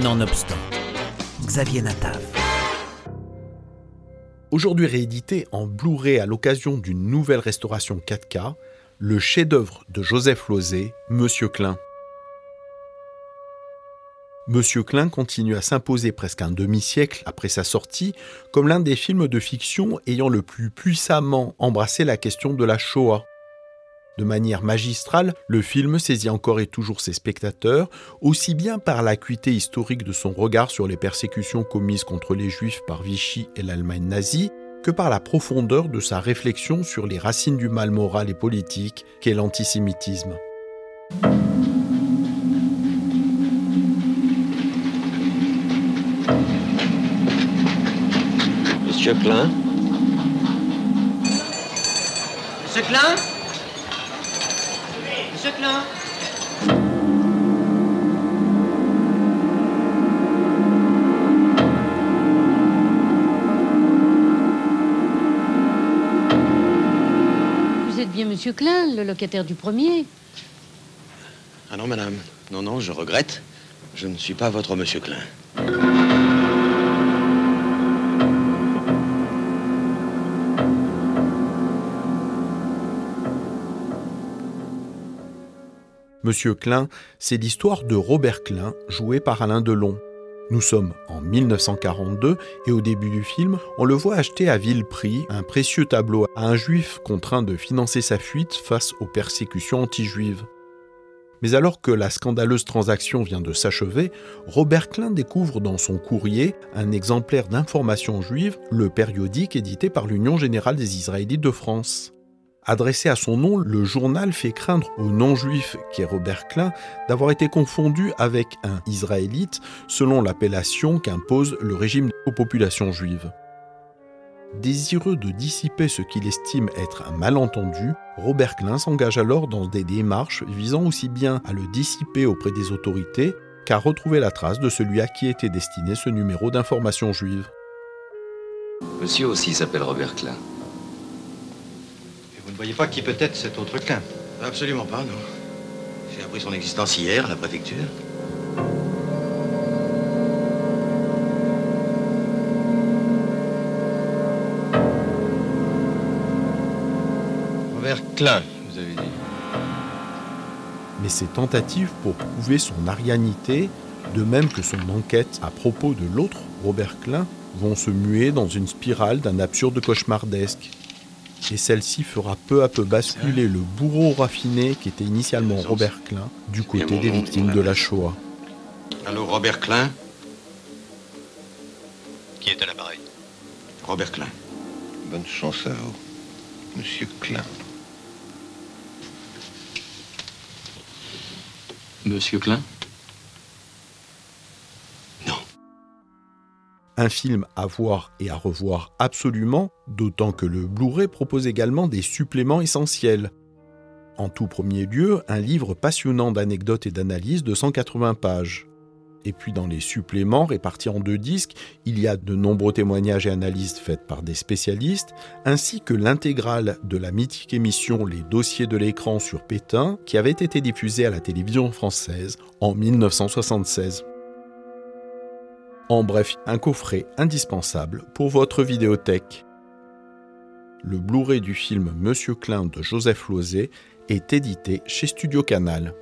Nonobstant, Xavier Natav. Aujourd'hui réédité en Blu-ray à l'occasion d'une nouvelle restauration 4K, le chef-d'œuvre de Joseph Lozé, Monsieur Klein. Monsieur Klein continue à s'imposer presque un demi-siècle après sa sortie comme l'un des films de fiction ayant le plus puissamment embrassé la question de la Shoah. De manière magistrale, le film saisit encore et toujours ses spectateurs, aussi bien par l'acuité historique de son regard sur les persécutions commises contre les Juifs par Vichy et l'Allemagne nazie, que par la profondeur de sa réflexion sur les racines du mal moral et politique qu'est l'antisémitisme. Monsieur Klein? Monsieur Klein? Monsieur Klein Vous êtes bien Monsieur Klein, le locataire du premier Ah non, madame. Non, non, je regrette. Je ne suis pas votre Monsieur Klein. Monsieur Klein, c'est l'histoire de Robert Klein, joué par Alain Delon. Nous sommes en 1942 et au début du film, on le voit acheter à vil prix un précieux tableau à un juif contraint de financer sa fuite face aux persécutions anti-juives. Mais alors que la scandaleuse transaction vient de s'achever, Robert Klein découvre dans son courrier un exemplaire d'information juive, le périodique édité par l'Union générale des Israélites de France. Adressé à son nom, le journal fait craindre au non-juif qui est Robert Klein d'avoir été confondu avec un israélite selon l'appellation qu'impose le régime aux populations juives. Désireux de dissiper ce qu'il estime être un malentendu, Robert Klein s'engage alors dans des démarches visant aussi bien à le dissiper auprès des autorités qu'à retrouver la trace de celui à qui était destiné ce numéro d'information juive. Monsieur aussi s'appelle Robert Klein. Vous ne voyez pas qui peut être cet autre Klein Absolument pas, non. J'ai appris son existence hier à la préfecture. Robert Klein, vous avez dit. Mais ses tentatives pour prouver son arianité, de même que son enquête à propos de l'autre Robert Klein, vont se muer dans une spirale d'un absurde cauchemardesque. Et celle-ci fera peu à peu basculer le bourreau raffiné qui était initialement Robert Klein du côté des victimes de la Shoah. Allô, Robert Klein? Qui est à l'appareil? Robert Klein. Bonne chance à vous, Monsieur Klein. Monsieur Klein? Un film à voir et à revoir absolument, d'autant que le Blu-ray propose également des suppléments essentiels. En tout premier lieu, un livre passionnant d'anecdotes et d'analyses de 180 pages. Et puis dans les suppléments répartis en deux disques, il y a de nombreux témoignages et analyses faites par des spécialistes, ainsi que l'intégrale de la mythique émission Les dossiers de l'écran sur Pétain, qui avait été diffusée à la télévision française en 1976. En bref, un coffret indispensable pour votre vidéothèque. Le Blu-ray du film Monsieur Klein de Joseph Lozé est édité chez Studio Canal.